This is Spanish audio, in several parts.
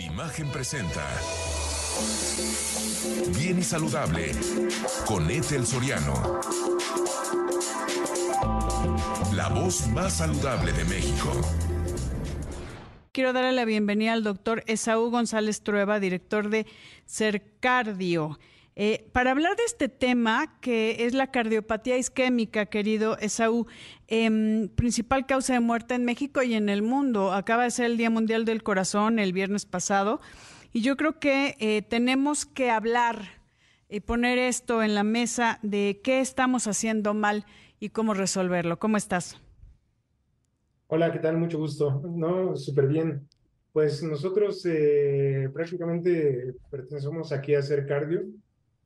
Imagen presenta. Bien y saludable con Ethel Soriano. La voz más saludable de México. Quiero darle la bienvenida al doctor Esaú González Trueba, director de Cercardio. Eh, para hablar de este tema, que es la cardiopatía isquémica, querido Esaú, em, principal causa de muerte en México y en el mundo. Acaba de ser el Día Mundial del Corazón el viernes pasado. Y yo creo que eh, tenemos que hablar y poner esto en la mesa de qué estamos haciendo mal y cómo resolverlo. ¿Cómo estás? Hola, ¿qué tal? Mucho gusto. No, súper bien. Pues nosotros eh, prácticamente pertenecemos aquí a Hacer Cardio.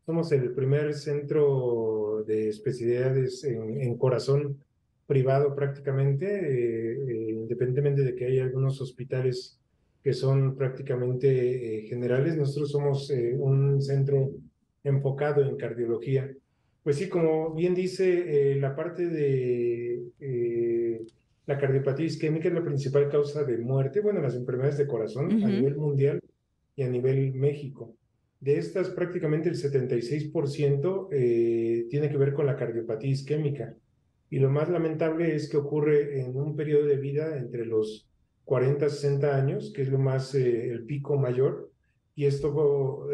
Somos el primer centro de especialidades en, corazón privado prácticamente, eh, eh, independientemente de que hay algunos hospitales que son prácticamente generales. Nosotros somos un centro enfocado en cardiología. Pues sí, como bien dice, eh, la parte de eh, la cardiopatía isquémica es la principal causa de muerte, bueno, las enfermedades de corazón a nivel mundial y a nivel México. De estas, prácticamente el 76% eh, tiene que ver con la cardiopatía isquémica. Y lo más lamentable es que ocurre en un periodo de vida entre los 40 60 años, que es lo más, el pico mayor, y esto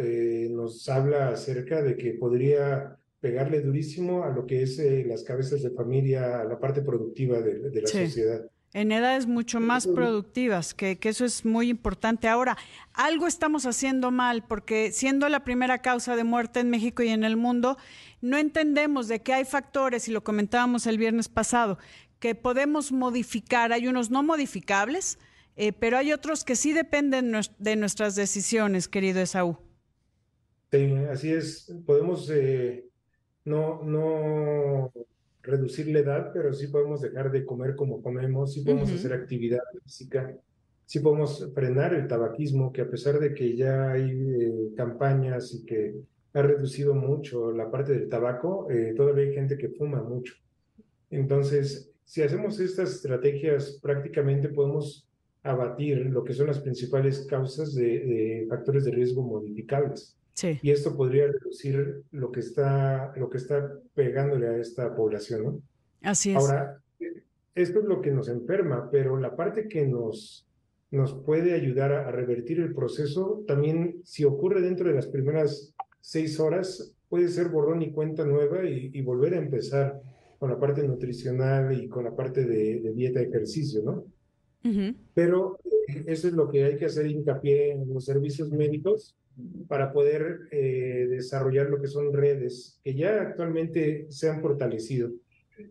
nos habla acerca de que podría pegarle durísimo a lo que es eh, las cabezas de familia, a la parte productiva de, la sociedad. En edades mucho más productivas, que, que, eso es muy importante. Ahora, algo estamos haciendo mal, porque siendo la primera causa de muerte en México y en el mundo, no entendemos de que hay factores, y lo comentábamos el viernes pasado, que podemos modificar. Hay unos no modificables, eh, pero hay otros que sí dependen de nuestras decisiones, querido Esaú. Sí, así es. Podemos eh, no, no reducir la edad, pero sí podemos dejar de comer como comemos, sí podemos hacer actividad física, sí podemos frenar el tabaquismo, que a pesar de que ya hay eh, campañas y que ha reducido mucho la parte del tabaco, eh, todavía hay gente que fuma mucho. Entonces, si hacemos estas estrategias, prácticamente podemos abatir lo que son las principales causas de factores de riesgo modificables. Y esto podría reducir lo que está, lo que está pegándole a esta población, ¿no? Así es. Ahora, esto es lo que nos enferma, pero la parte que nos, nos puede ayudar a, revertir el proceso, también si ocurre dentro de las primeras seis horas, puede ser borrón y cuenta nueva y, volver a empezar con la parte nutricional y con la parte de, de dieta y ejercicio, ¿no? Pero eh, eso es lo que hay que hacer hincapié en los servicios médicos para poder eh, desarrollar lo que son redes que ya actualmente se han fortalecido.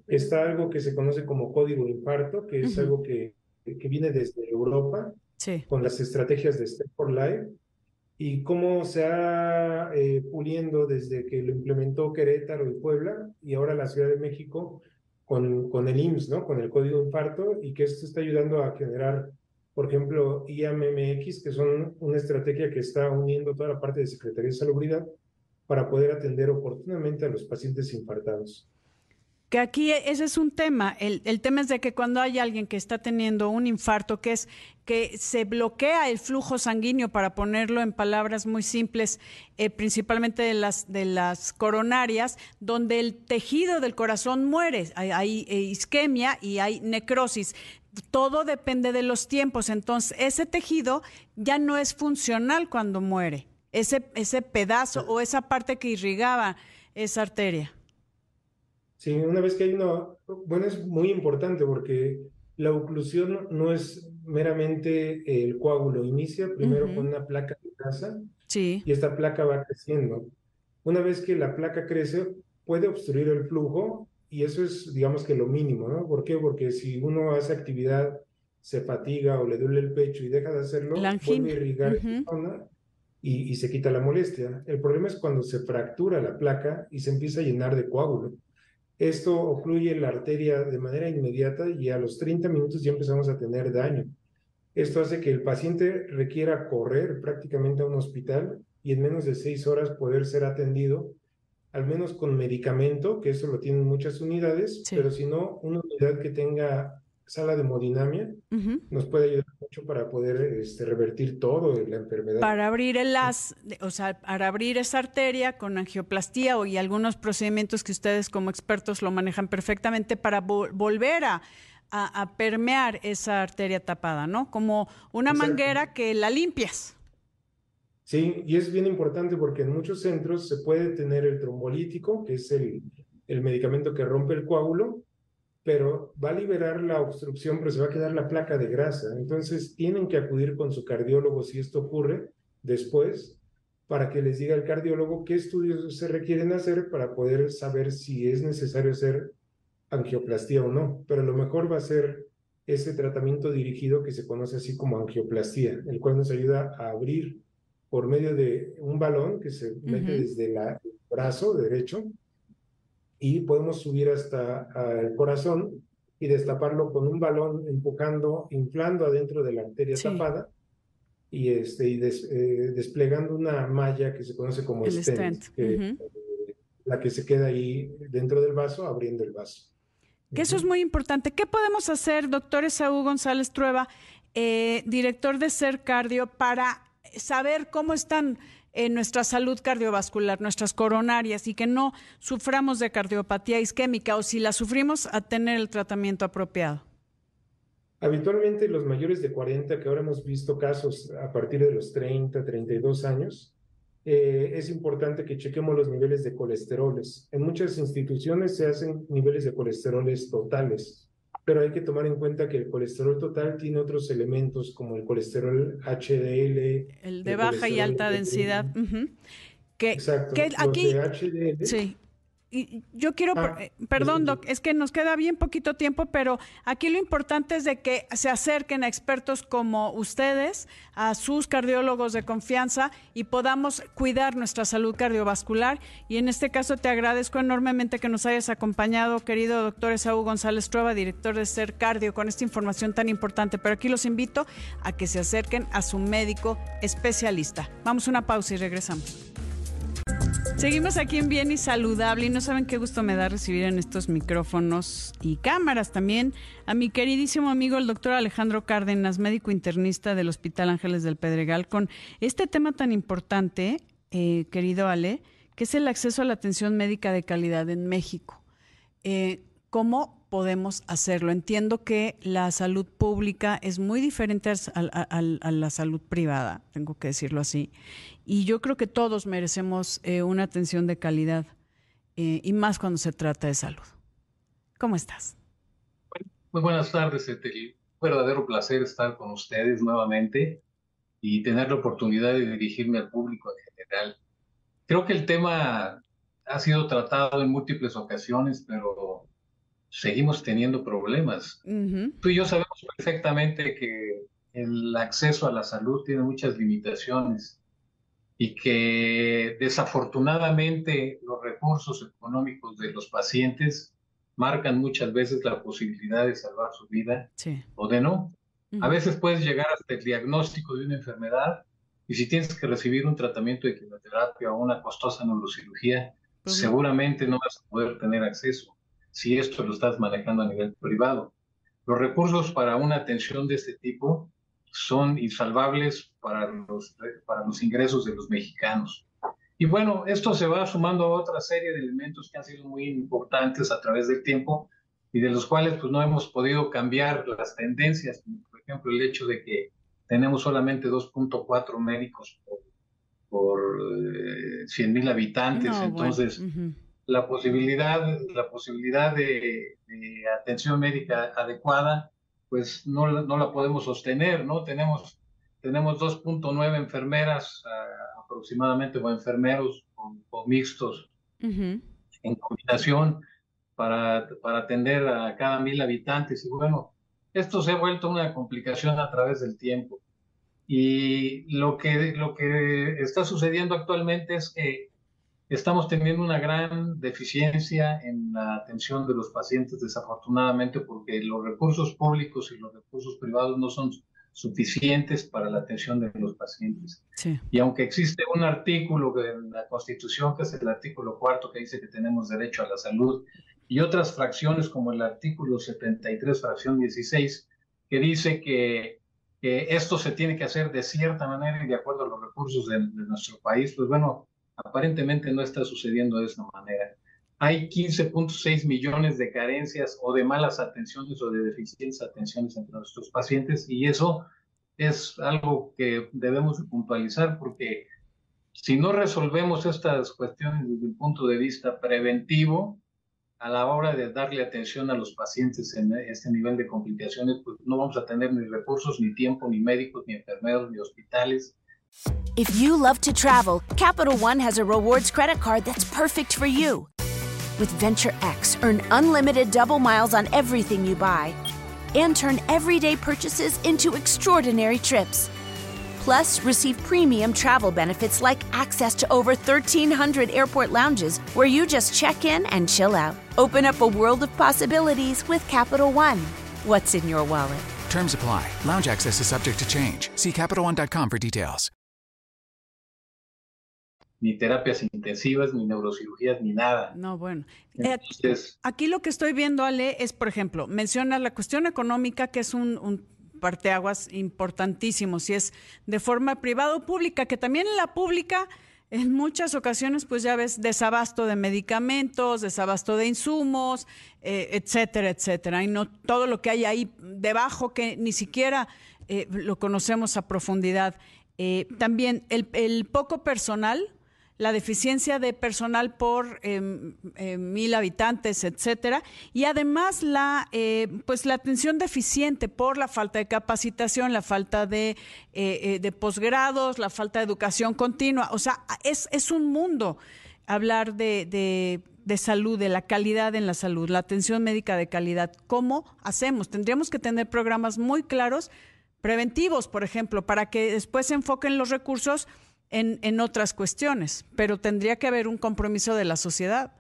Está algo que se conoce como código infarto, que es algo que, que viene desde Europa con las estrategias de Step for Life y cómo se ha eh, puliendo desde que lo implementó Querétaro y Puebla y ahora la Ciudad de México con, con el IMSS, ¿no? con el código infarto y que esto está ayudando a generar por ejemplo, IAMMX, que son una estrategia que está uniendo toda la parte de Secretaría de Salubridad para poder atender oportunamente a los pacientes infartados. Que aquí ese es un tema. El, el, tema es de que cuando hay alguien que está teniendo un infarto, que es que se bloquea el flujo sanguíneo, para ponerlo en palabras muy simples, eh, principalmente de las, de las coronarias, donde el tejido del corazón muere. Hay, hay eh, isquemia y hay necrosis todo depende de los tiempos. Entonces, ese tejido ya no es funcional cuando muere. Ese, ese pedazo o esa parte que irrigaba esa arteria. Sí, una vez que hay una, bueno, es muy importante porque la oclusión no es meramente el coágulo, inicia primero con una placa de grasa sí. y esta placa va creciendo. Una vez que la placa crece, puede obstruir el flujo y eso es, digamos que lo mínimo, ¿no? ¿Por qué? Porque si uno hace actividad se fatiga o le duele el pecho y deja de hacerlo, La a irrigar esa zona y, y se quita la molestia. El problema es cuando se fractura la placa y se empieza a llenar de coágulo. Esto ocluye la arteria de manera inmediata y a los 30 minutos ya empezamos a tener daño. Esto hace que el paciente requiera correr prácticamente a un hospital y en menos de seis horas poder ser atendido, al menos con medicamento, que eso lo tienen muchas unidades, Sí. pero si no, una unidad que tenga sala de hemodinamia nos puede ayudar mucho para poder este, revertir todo la enfermedad. Para abrir el as, o sea, para abrir esa arteria con angioplastía o y algunos procedimientos que ustedes como expertos lo manejan perfectamente para vo- volver a, a- a permear esa arteria tapada, ¿no? Como una manguera que la limpias. Sí, y es bien importante porque en muchos centros se puede tener el trombolítico, que es el, el medicamento que rompe el coágulo, pero va a liberar la obstrucción, pero se va a quedar la placa de grasa. Entonces tienen que acudir con su cardiólogo si esto ocurre después, para que les diga el cardiólogo qué estudios se requieren hacer para poder saber si es necesario hacer angioplastía o no. Pero lo mejor va a ser ese tratamiento dirigido que se conoce así como angioplastía, el cual nos ayuda a abrir por medio de un balón que se mete desde la- el brazo derecho y podemos subir hasta el corazón y destaparlo con un balón empujando, inflando adentro de la arteria Sí. tapada y, este, y des- eh, desplegando una malla que se conoce como El stent, stent, que, ujú. eh, la que se queda ahí dentro del vaso, abriendo el vaso. Que eso es muy importante. ¿Qué podemos hacer, doctor Esaú González Trueba, eh, director de Ser Cardio, para saber cómo están en nuestra salud cardiovascular, nuestras coronarias, y que no suframos de cardiopatía isquémica o si la sufrimos, a tener el tratamiento apropiado? Habitualmente los mayores de 40, que ahora hemos visto casos a partir de los 30, 32 años, eh, es importante que chequemos los niveles de colesteroles. En muchas instituciones se hacen niveles de colesteroles totales, pero hay que tomar en cuenta que el colesterol total tiene otros elementos como el colesterol HDL. El de el baja y alta densidad. Que, Exacto. que los aquí, de HDL Sí. Y yo quiero, Ah, eh, perdón, sí. Doc, es que nos queda bien poquito tiempo, pero aquí lo importante es de que se acerquen a expertos como ustedes, a sus cardiólogos de confianza y podamos cuidar nuestra salud cardiovascular. Y en este caso te agradezco enormemente que nos hayas acompañado, querido doctor Esaú González Trueba, director de Ser Cardio, con esta información tan importante. Pero aquí los invito a que se acerquen a su médico especialista. Vamos a una pausa y regresamos. Seguimos aquí en Bien y Saludable y no saben qué gusto me da recibir en estos micrófonos y cámaras también a mi queridísimo amigo el doctor Alejandro Cárdenas, médico internista del Hospital Ángeles del Pedregal, con este tema tan importante, eh, querido Ale, que es el acceso a la atención médica de calidad en México. Eh, ¿Cómo podemos hacerlo? Entiendo que la salud pública es muy diferente a, la salud privada, tengo que decirlo así. Y yo creo que todos merecemos eh, una atención de calidad, eh, y más cuando se trata de salud. ¿Cómo estás? Muy buenas tardes, Etel. Un verdadero placer estar con ustedes nuevamente y tener la oportunidad de dirigirme al público en general. Creo que el tema ha sido tratado en múltiples ocasiones, pero seguimos teniendo problemas. Ujú, Tú y yo sabemos perfectamente que el acceso a la salud tiene muchas limitaciones y que desafortunadamente los recursos económicos de los pacientes marcan muchas veces la posibilidad de salvar su vida Sí. o de no. A veces puedes llegar hasta el diagnóstico de una enfermedad y si tienes que recibir un tratamiento de quimioterapia o una costosa neurocirugía, Pues seguramente no vas a poder tener acceso si esto lo estás manejando a nivel privado. Los recursos para una atención de este tipo son insalvables para los, para los ingresos de los mexicanos. Y bueno, esto se va sumando a otra serie de elementos que han sido muy importantes a través del tiempo y de los cuales pues no hemos podido cambiar las tendencias, por ejemplo el hecho de que tenemos solamente 2.4 médicos por, por eh, 100 mil habitantes, No, bueno, entonces ujú. la posibilidad, la posibilidad de, de atención médica adecuada, pues no, no la podemos sostener, ¿no? Tenemos, tenemos 2.9 enfermeras ah, aproximadamente o enfermeros o, mixtos Ujú. en combinación para, para atender a cada mil habitantes. Y bueno, esto se ha vuelto una complicación a través del tiempo. Y lo que, lo que está sucediendo actualmente es que estamos teniendo una gran deficiencia en la atención de los pacientes, desafortunadamente, porque los recursos públicos y los recursos privados no son suficientes para la atención de los pacientes. Y aunque existe un artículo en la Constitución, que es el artículo cuarto, que dice que tenemos derecho a la salud, y otras fracciones como el artículo 73, fracción 16, que dice que, esto se tiene que hacer de cierta manera y de acuerdo a los recursos de, de nuestro país, pues bueno, aparentemente no está sucediendo de esa manera hay 15.6 millones de carencias o de malas atenciones o de deficientes atenciones entre nuestros pacientes y eso es algo que debemos puntualizar porque si no resolvemos estas cuestiones desde el punto de vista preventivo, a la hora de darle atención a los pacientes en este nivel de complicaciones, pues no vamos a tener ni recursos, ni tiempo, ni médicos, ni enfermeros, ni hospitales. If you love to travel, Capital One has a rewards credit card that's perfect for you. With Venture X, earn unlimited double miles on everything you buy and turn everyday purchases into extraordinary trips. Plus, receive premium travel benefits like access to over 1,300 airport lounges where you just check in and chill out. Open up a world of possibilities with Capital One. What's in your wallet? Terms apply. Lounge access is subject to change. See CapitalOne.com for details. Ni terapias intensivas, ni neurocirugías, ni nada. No, bueno. Eh, aquí lo que estoy viendo, Ale, es, por ejemplo, menciona la cuestión económica, que es un, un parteaguas importantísimo, si es de forma privada o pública, que también en la pública, en muchas ocasiones, pues ya ves, desabasto de medicamentos, desabasto de insumos, eh, etcétera, etcétera. Y no todo lo que hay ahí debajo que ni siquiera eh, lo conocemos a profundidad. también el, el poco personal, la deficiencia de personal por em, em, mil habitantes, etcétera, y además la, eh, pues la atención deficiente por la falta de capacitación, la falta de, eh, eh, de posgrados, la falta de educación continua. O sea, es, es un mundo hablar de, de, de salud, de la calidad en la salud, la atención médica de calidad. ¿Cómo hacemos? Tendríamos que tener programas muy claros, preventivos, por ejemplo, para que después se enfoquen los recursos en, en otras cuestiones, pero tendría que haber un compromiso de la sociedad.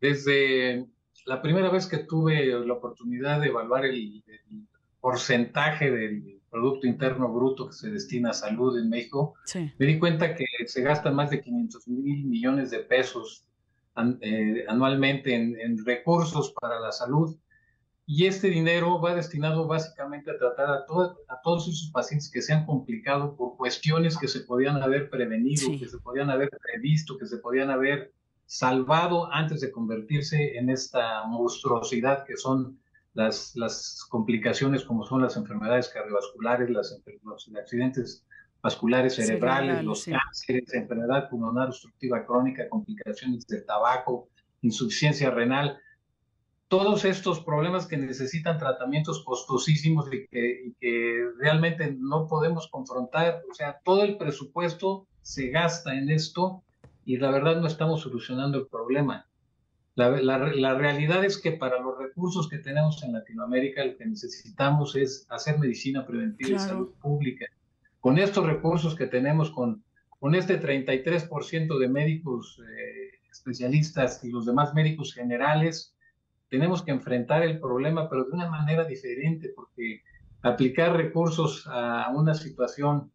Desde la primera vez que tuve la oportunidad de evaluar el, porcentaje del Producto Interno Bruto que se destina a salud en México, me di cuenta que se gastan más de 500 mil millones de pesos eh, anualmente en, en, recursos para la salud y este dinero va destinado básicamente a tratar a, a todos esos pacientes que se han complicado por cuestiones que se podían haber prevenido, que se podían haber previsto, que se podían haber salvado antes de convertirse en esta monstruosidad que son las, las complicaciones como son las enfermedades cardiovasculares, las, los accidentes vasculares cerebrales, los cánceres, enfermedad pulmonar obstructiva crónica, complicaciones del tabaco, insuficiencia renal todos estos problemas que necesitan tratamientos costosísimos y que, realmente no podemos confrontar. O sea, todo el presupuesto se gasta en esto y la verdad no estamos solucionando el problema. La, realidad es que para los recursos que tenemos en Latinoamérica lo que necesitamos es hacer medicina preventiva y salud pública. Con estos recursos que tenemos, con, con este 33% de médicos eh, especialistas y los demás médicos generales, tenemos que enfrentar el problema, pero de una manera diferente, porque aplicar recursos a una situación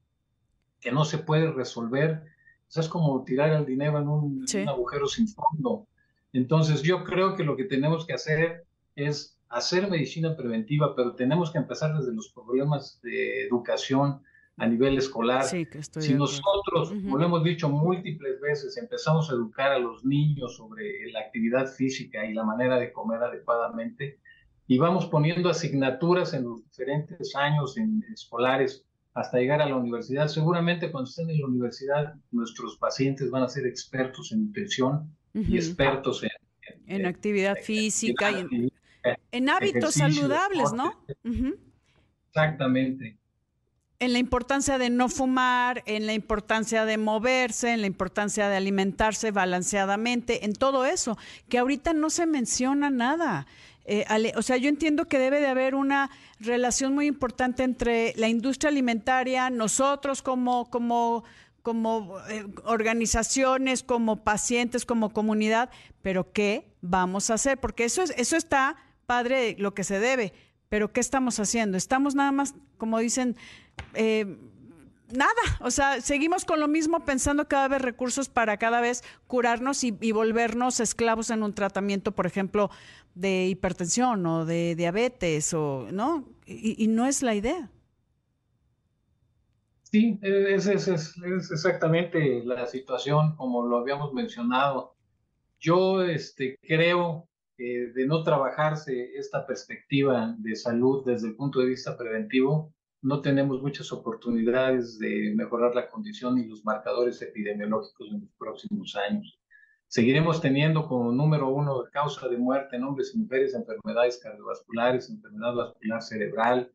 que no se puede resolver, pues, es como tirar el dinero en un, agujero sin fondo. Entonces yo creo que lo que tenemos que hacer es hacer medicina preventiva, pero tenemos que empezar desde los problemas de educación, a nivel escolar. si nosotros, como lo hemos dicho múltiples veces, empezamos a educar a los niños sobre la actividad física y la manera de comer adecuadamente, y vamos poniendo asignaturas en los diferentes años en escolares hasta llegar a la universidad, seguramente cuando estén en la universidad nuestros pacientes van a ser expertos en nutrición y expertos en, en, actividad física y en, hábitos saludables, ¿no? Exactamente en la importancia de no fumar, en la importancia de moverse, en la importancia de alimentarse balanceadamente, en todo eso, que ahorita no se menciona nada. Eh, o sea, yo entiendo que debe de haber una relación muy importante entre la industria alimentaria, nosotros como, como, como eh, organizaciones, como pacientes, como comunidad, pero ¿qué vamos a hacer? Porque eso, es, eso está padre lo que se debe, pero ¿qué estamos haciendo? Estamos nada más, como dicen, eh, nada, o sea, seguimos con lo mismo pensando cada vez recursos para cada vez curarnos y, volvernos esclavos en un tratamiento, por ejemplo, de hipertensión o de diabetes, o no, y, no es la idea. Sí, es, es, es, exactamente la situación como lo habíamos mencionado. Yo este, creo que de no trabajarse esta perspectiva de salud desde el punto de vista preventivo, no tenemos muchas oportunidades de mejorar la condición y los marcadores epidemiológicos en los próximos años. Seguiremos teniendo como número uno causa de muerte en hombres y mujeres enfermedades cardiovasculares, enfermedad vascular cerebral.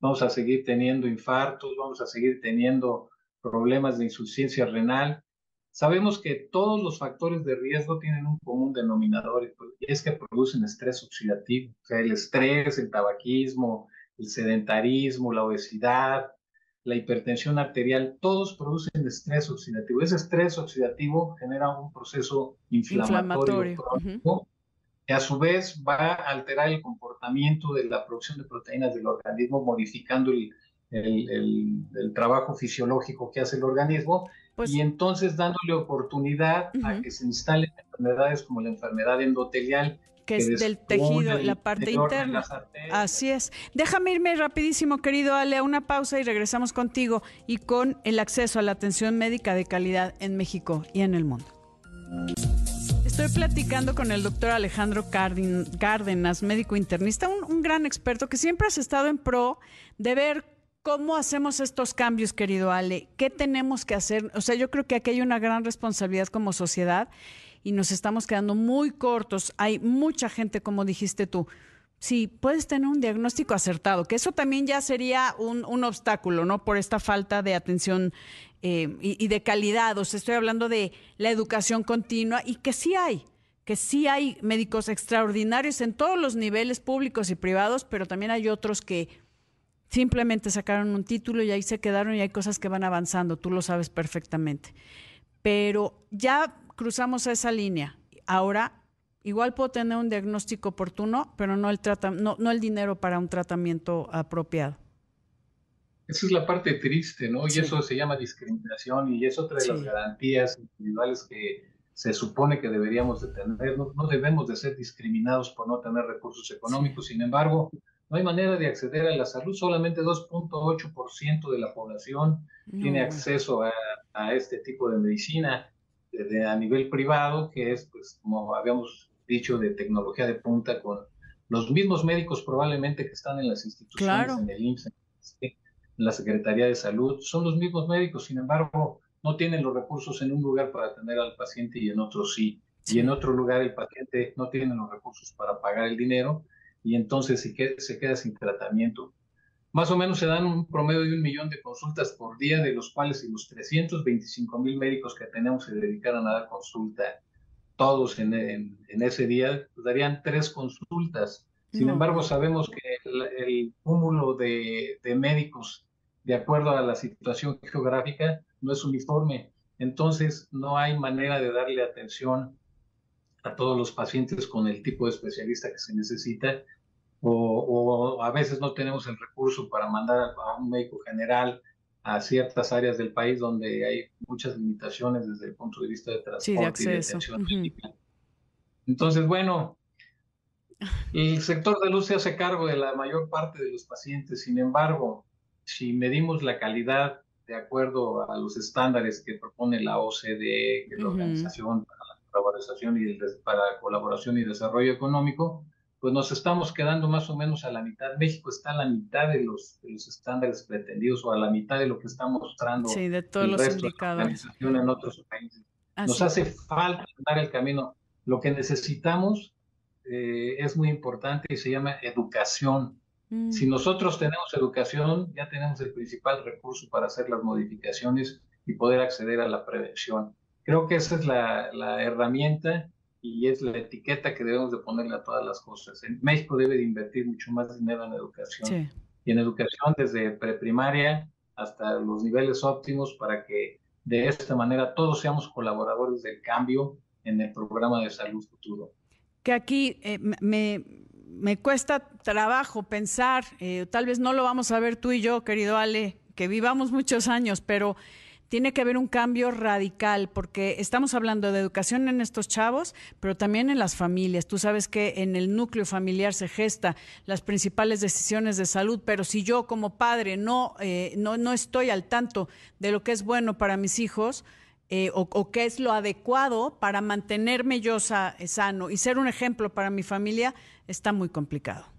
Vamos a seguir teniendo infartos, vamos a seguir teniendo problemas de insuficiencia renal. Sabemos que todos los factores de riesgo tienen un común denominador y es que producen estrés oxidativo. O sea, el estrés, el tabaquismo, el sedentarismo, la obesidad, la hipertensión arterial, todos producen estrés oxidativo. Ese estrés oxidativo genera un proceso inflamatorio, que a su vez va a alterar el comportamiento de la producción de proteínas del organismo, modificando el, el, trabajo fisiológico que hace el organismo pues y entonces dándole oportunidad a que se instalen enfermedades como la enfermedad endotelial que, es del tejido, la parte interna. Así es. Déjame irme rapidísimo, querido Ale, a una pausa y regresamos contigo y con el acceso a la atención médica de calidad en México y en el mundo. Estoy platicando con el doctor Alejandro Cárdenas, médico internista, un, un gran experto que siempre has estado en pro de ver ¿Cómo hacemos estos cambios, querido Ale? ¿Qué tenemos que hacer? O sea, yo creo que aquí hay una gran responsabilidad como sociedad y nos estamos quedando muy cortos. Hay mucha gente, como dijiste tú. Sí, puedes tener un diagnóstico acertado, que eso también ya sería un, un obstáculo, ¿no? Por esta falta de atención eh, y, y, de calidad. O sea, estoy hablando de la educación continua y que sí hay, que sí hay médicos extraordinarios en todos los niveles públicos y privados, pero también hay otros que simplemente sacaron un título y ahí se quedaron y hay cosas que van avanzando, tú lo sabes perfectamente. Pero ya cruzamos esa línea. Ahora, igual puedo tener un diagnóstico oportuno, pero no el, no, no el dinero para un tratamiento apropiado. Esa es la parte triste, ¿no? Y eso se llama discriminación y es otra de las garantías individuales que se supone que deberíamos de tener. No, no, debemos de ser discriminados por no tener recursos económicos. Sin embargo, no hay manera de acceder a la salud. Solamente 2.8% de la población tiene acceso a, a, este tipo de medicina de, a nivel privado, que es, pues, como habíamos dicho, de tecnología de punta con los mismos médicos probablemente que están en las instituciones, en el IMSS, en la Secretaría de Salud, son los mismos médicos, sin embargo, no tienen los recursos en un lugar para atender al paciente y en otro sí. Y en otro lugar el paciente no tiene los recursos para pagar el dinero y entonces se queda, se queda sin tratamiento. Más o menos se dan un promedio de un millón de consultas por día, de los cuales los 325 mil médicos que tenemos se dedicaran a dar consulta todos en, en, ese día, pues darían tres consultas. Sin embargo, sabemos que el, cúmulo de, de, médicos, de acuerdo a la situación geográfica, no es uniforme. Entonces, no hay manera de darle atención a todos los pacientes con el tipo de especialista que se necesita o, a veces no tenemos el recurso para mandar a un médico general a ciertas áreas del país donde hay muchas limitaciones desde el punto de vista de transporte y de atención Entonces, bueno, el sector de luz se hace cargo de la mayor parte de los pacientes. Sin embargo, si medimos la calidad de acuerdo a los estándares que propone la OCDE, que es la Organización para la Colaboración y, para la Colaboración y Desarrollo Económico, pues nos estamos quedando más o menos a la mitad. México está a la mitad de los, los estándares pretendidos o a la mitad de lo que está mostrando sí, de todos los indicadores. en otros países. Nos hace falta dar el camino. Lo que necesitamos eh, es muy importante y se llama educación. Mm. Si nosotros tenemos educación, ya tenemos el principal recurso para hacer las modificaciones y poder acceder a la prevención. Creo que esa es la, la herramienta y es la etiqueta que debemos de ponerle a todas las cosas. En México debe de invertir mucho más dinero en educación. Y en educación desde preprimaria hasta los niveles óptimos para que de esta manera todos seamos colaboradores del cambio en el programa de salud futuro. Que aquí eh, me, me, cuesta trabajo pensar, eh, tal vez no lo vamos a ver tú y yo, querido Ale, que vivamos muchos años, pero tiene que haber un cambio radical, porque estamos hablando de educación en estos chavos, pero también en las familias. Tú sabes que en el núcleo familiar se gesta las principales decisiones de salud, pero si yo como padre no, eh, no, no estoy al tanto de lo que es bueno para mis hijos, eh, o, o, qué es lo adecuado para mantenerme yo sano y ser un ejemplo para mi familia, está muy complicado.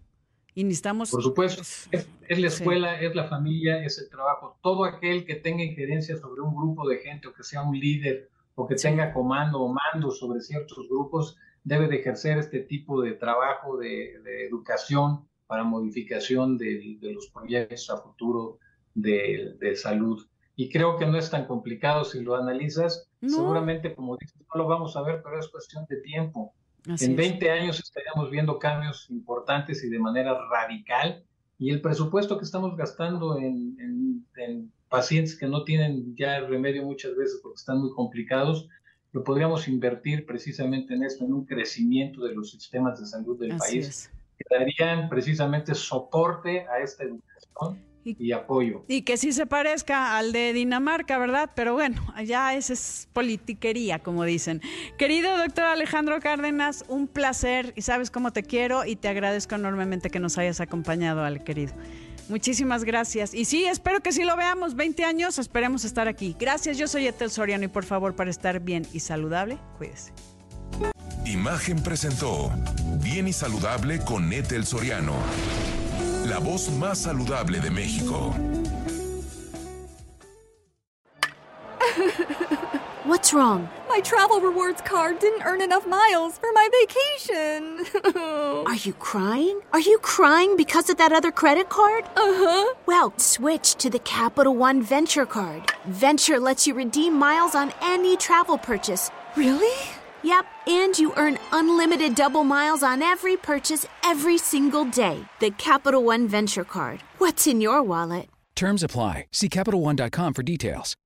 Y necesitamos... Por supuesto, es, la escuela, es la familia, es el trabajo. Todo aquel que tenga injerencia sobre un grupo de gente o que sea un líder o que tenga comando o mando sobre ciertos grupos, debe de ejercer este tipo de trabajo de, educación para modificación de, los proyectos a futuro de, salud. Y creo que no es tan complicado si lo analizas. Seguramente, como dices, no lo vamos a ver, pero es cuestión de tiempo en 20 años estaríamos viendo cambios importantes y de manera radical y el presupuesto que estamos gastando en, pacientes que no tienen ya remedio muchas veces porque están muy complicados, lo podríamos invertir precisamente en esto, en un crecimiento de los sistemas de salud del país, que darían precisamente soporte a esta educación y, apoyo. Y que sí se parezca al de Dinamarca, ¿verdad? Pero bueno, allá esa es politiquería, como dicen. Querido doctor Alejandro Cárdenas, un placer y sabes cómo te quiero y te agradezco enormemente que nos hayas acompañado, al querido. Muchísimas gracias. Y sí, espero que sí lo veamos. 20 años, esperemos estar aquí. Gracias, yo soy Etel Soriano y por favor, para estar bien y saludable, cuídese. Imagen presentó Bien y Saludable con Etel Soriano la voz más saludable de México. What's wrong? My travel rewards card didn't earn enough miles for my vacation. Are you crying? Are you crying because of that other credit card? Uh huh. Well, switch to the Capital One Venture Card. Venture lets you redeem miles on any travel purchase. Really? Yep, and you earn unlimited double miles on every purchase every single day. The Capital One Venture Card. What's in your wallet? Terms apply. See CapitalOne.com for details.